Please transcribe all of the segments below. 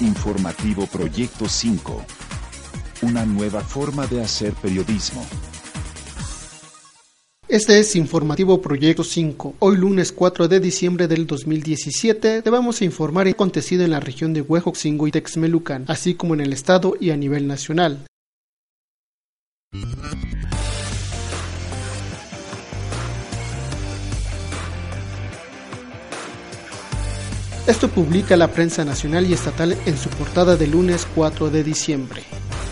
Informativo Proyecto 5. Una nueva forma de hacer periodismo. Este es Informativo Proyecto 5. Hoy lunes 4 de diciembre del 2017 te vamos a informar lo acontecido en la región de Huejoxingo y Texmelucan, así como en el estado y a nivel nacional. Esto publica la prensa nacional y estatal en su portada del lunes 4 de diciembre.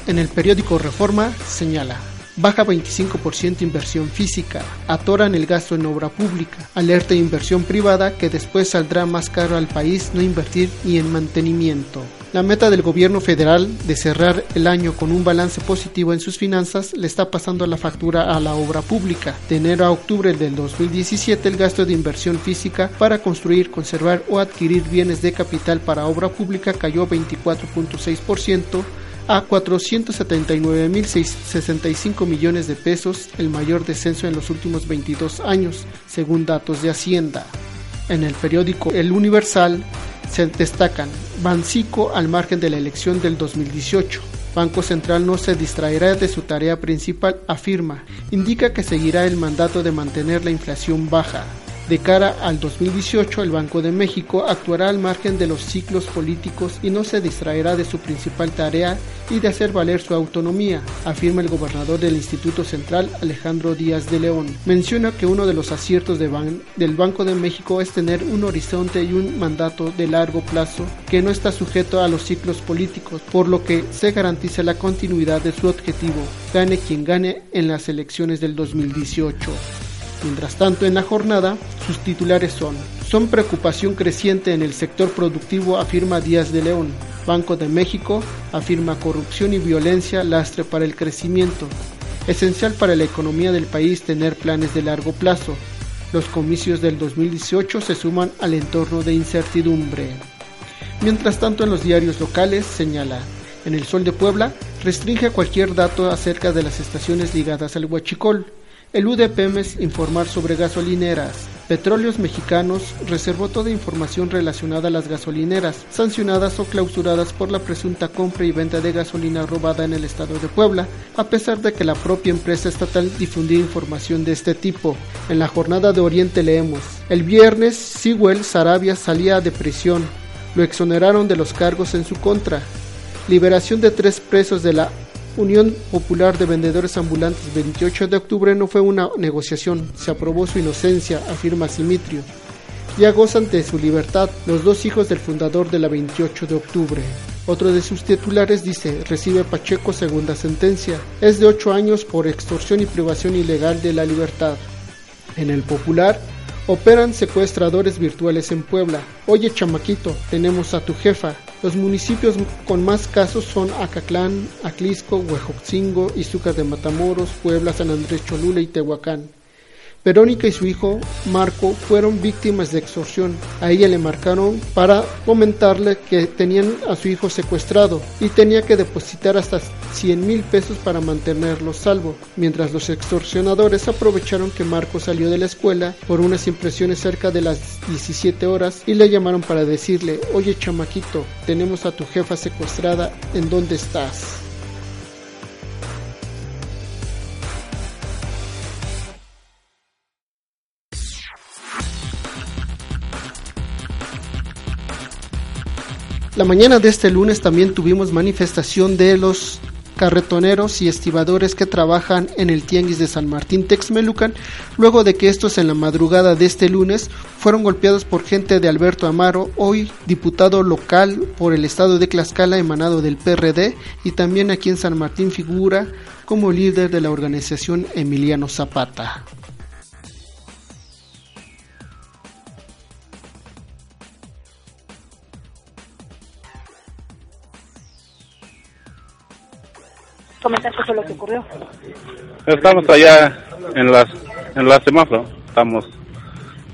En el periódico Reforma señala, baja 25% inversión física, atoran el gasto en obra pública, alerta inversión privada que después saldrá más caro al país no invertir ni en mantenimiento. La meta del gobierno federal de cerrar el año con un balance positivo en sus finanzas le está pasando la factura a la obra pública. De enero a octubre del 2017 el gasto de inversión física para construir, conservar o adquirir bienes de capital para obra pública cayó 24.6% a 479.065 millones de pesos, el mayor descenso en los últimos 22 años, según datos de Hacienda. En el periódico El Universal se destacan Bancico al margen de la elección del 2018. Banco Central no se distraerá de su tarea principal, afirma. Indica que seguirá el mandato de mantener la inflación baja. De cara al 2018, el Banco de México actuará al margen de los ciclos políticos y no se distraerá de su principal tarea y de hacer valer su autonomía, afirma el gobernador del Instituto Central, Alejandro Díaz de León. Menciona que uno de los aciertos del Banco de México es tener un horizonte y un mandato de largo plazo que no está sujeto a los ciclos políticos, por lo que se garantiza la continuidad de su objetivo, gane quien gane en las elecciones del 2018. Mientras tanto, en la jornada, sus titulares son Son preocupación creciente en el sector productivo, afirma Díaz de León. Banco de México afirma corrupción y violencia lastre para el crecimiento. Esencial para la economía del país tener planes de largo plazo. Los comicios del 2018 se suman al entorno de incertidumbre. Mientras tanto, en los diarios locales señala, en el Sol de Puebla restringe cualquier dato acerca de las estaciones ligadas al huachicol. El UDPMES informar sobre gasolineras. Petróleos Mexicanos reservó toda información relacionada a las gasolineras, sancionadas o clausuradas por la presunta compra y venta de gasolina robada en el estado de Puebla, a pesar de que la propia empresa estatal difundía información de este tipo. En la jornada de Oriente leemos, el viernes Sewell Sarabia salía de prisión, lo exoneraron de los cargos en su contra. Liberación de tres presos de la Unión Popular de Vendedores Ambulantes 28 de octubre no fue una negociación, se aprobó su inocencia, afirma Simitrio. Ya gozan de su libertad los dos hijos del fundador de la 28 de octubre. Otro de sus titulares dice, recibe Pacheco segunda sentencia. Es de ocho años por extorsión y privación ilegal de la libertad. En el Popular, operan secuestradores virtuales en Puebla. Oye chamaquito, tenemos a tu jefa. Los municipios con más casos son Acatlán, Aclisco, Huejotzingo, Izúcar de Matamoros, Puebla, San Andrés Cholula y Tehuacán. Verónica y su hijo Marco fueron víctimas de extorsión. A ella le marcaron para comentarle que tenían a su hijo secuestrado y tenía que depositar hasta 100 mil pesos para mantenerlo salvo, mientras los extorsionadores aprovecharon que Marco salió de la escuela por unas impresiones cerca de las 17 horas y le llamaron para decirle, oye chamaquito, tenemos a tu jefa secuestrada, ¿en dónde estás? La mañana de este lunes también tuvimos manifestación de los carretoneros y estibadores que trabajan en el Tianguis de San Martín Texmelucan, luego de que estos en la madrugada de este lunes fueron golpeados por gente de Alberto Amaro, hoy diputado local por el estado de Tlaxcala emanado del PRD, y también aquí en San Martín figura como líder de la organización Emiliano Zapata. Comentar qué fue lo que ocurrió? Estamos allá en las en la semáforo, estamos,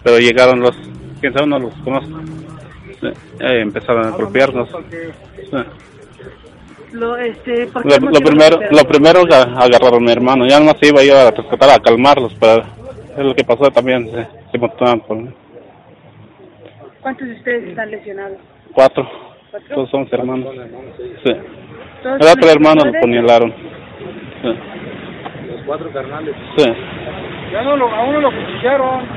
pero llegaron los, quién sabe, no los conozco. Eh, empezaron a golpearnos. Lo, este, ¿por qué Lo, lo primero, lo primero aga- agarraron a mi hermano, ya no se iba yo a rescatar, a calmarlos, pero es lo que pasó también, se, se montaron por ¿Cuántos de ustedes están lesionados? cuatro, ¿Cuatro? todos somos hermanos. Sí. ¿Todos El otro son hermano lo menores? puñalaron. Sí. Los cuatro carnales. Sí. Ya no lo, a uno lo cuchillaron.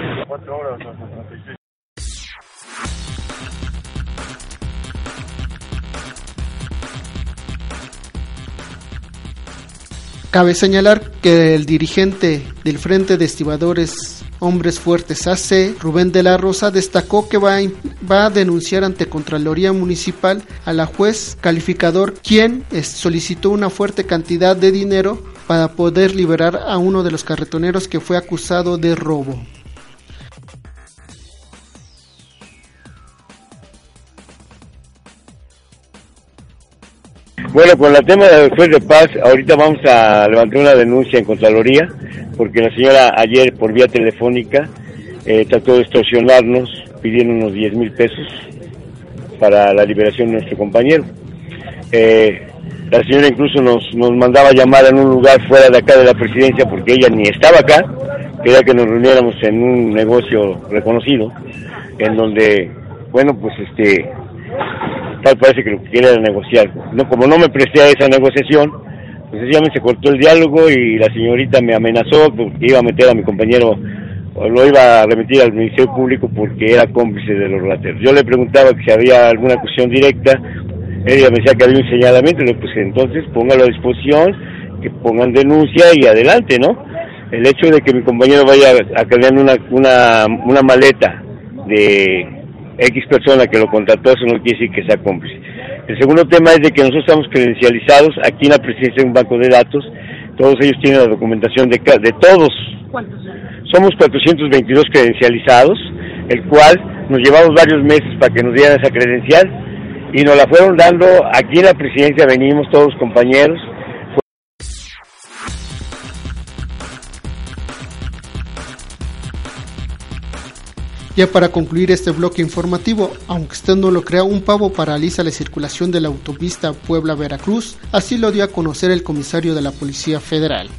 Cabe señalar que el dirigente del Frente de Estibadores Hombres Fuertes AC, Rubén de la Rosa, destacó que va a, va a denunciar ante Contraloría Municipal a la juez calificador, quien solicitó una fuerte cantidad de dinero para poder liberar a uno de los carretoneros que fue acusado de robo. Bueno, con el tema del juez de paz, ahorita vamos a levantar una denuncia en Contraloría, porque la señora ayer por vía telefónica eh, trató de extorsionarnos pidiendo unos 10 mil pesos para la liberación de nuestro compañero. Eh, la señora incluso nos, nos mandaba llamar en un lugar fuera de acá de la presidencia porque ella ni estaba acá, quería que nos reuniéramos en un negocio reconocido, en donde, bueno, pues este, tal parece que lo que quiere era negociar. No, como no me presté a esa negociación, sencillamente se cortó el diálogo y la señorita me amenazó porque iba a meter a mi compañero, o lo iba a remitir al Ministerio Público porque era cómplice de los rateros. Yo le preguntaba que si había alguna cuestión directa, ella me decía que había un señalamiento, le pues entonces póngalo a disposición, que pongan denuncia y adelante, ¿no? El hecho de que mi compañero vaya a cargar una, una, una maleta de X persona que lo contrató, eso no quiere decir que sea cómplice. El segundo tema es de que nosotros estamos credencializados aquí en la presidencia de un banco de datos, todos ellos tienen la documentación de, de todos. ¿Cuántos? Somos 422 credencializados, el cual nos llevamos varios meses para que nos dieran esa credencial y nos la fueron dando aquí en la presidencia, venimos todos compañeros, Ya para concluir este bloque informativo, aunque usted no lo crea, un pavo paraliza la circulación de la autopista Puebla-Veracruz, así lo dio a conocer el comisario de la Policía Federal.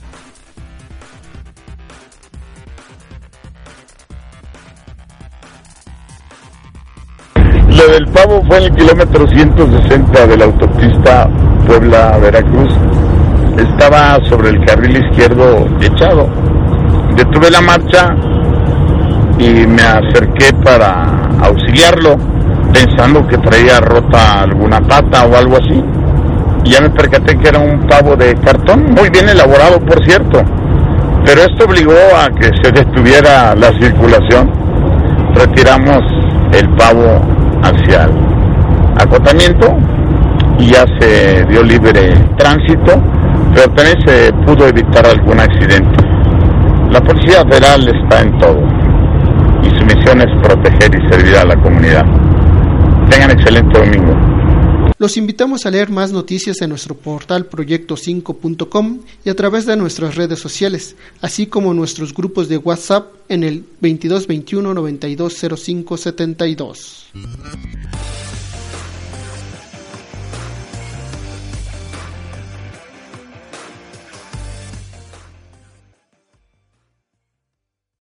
Lo del pavo fue en el kilómetro 160 de la autopista Puebla-Veracruz. Estaba sobre el carril izquierdo echado. Detuve la marcha y me acerqué para auxiliarlo, pensando que traía rota alguna pata o algo así. Y ya me percaté que era un pavo de cartón, muy bien elaborado por cierto. Pero esto obligó a que se detuviera la circulación. Retiramos el pavo hacia el acotamiento y ya se dio libre tránsito, pero también se pudo evitar algún accidente. La Policía Federal está en todo y su misión es proteger y servir a la comunidad. Tengan excelente domingo. Los invitamos a leer más noticias en nuestro portal proyecto5.com y a través de nuestras redes sociales, así como nuestros grupos de WhatsApp en el 2221 920572.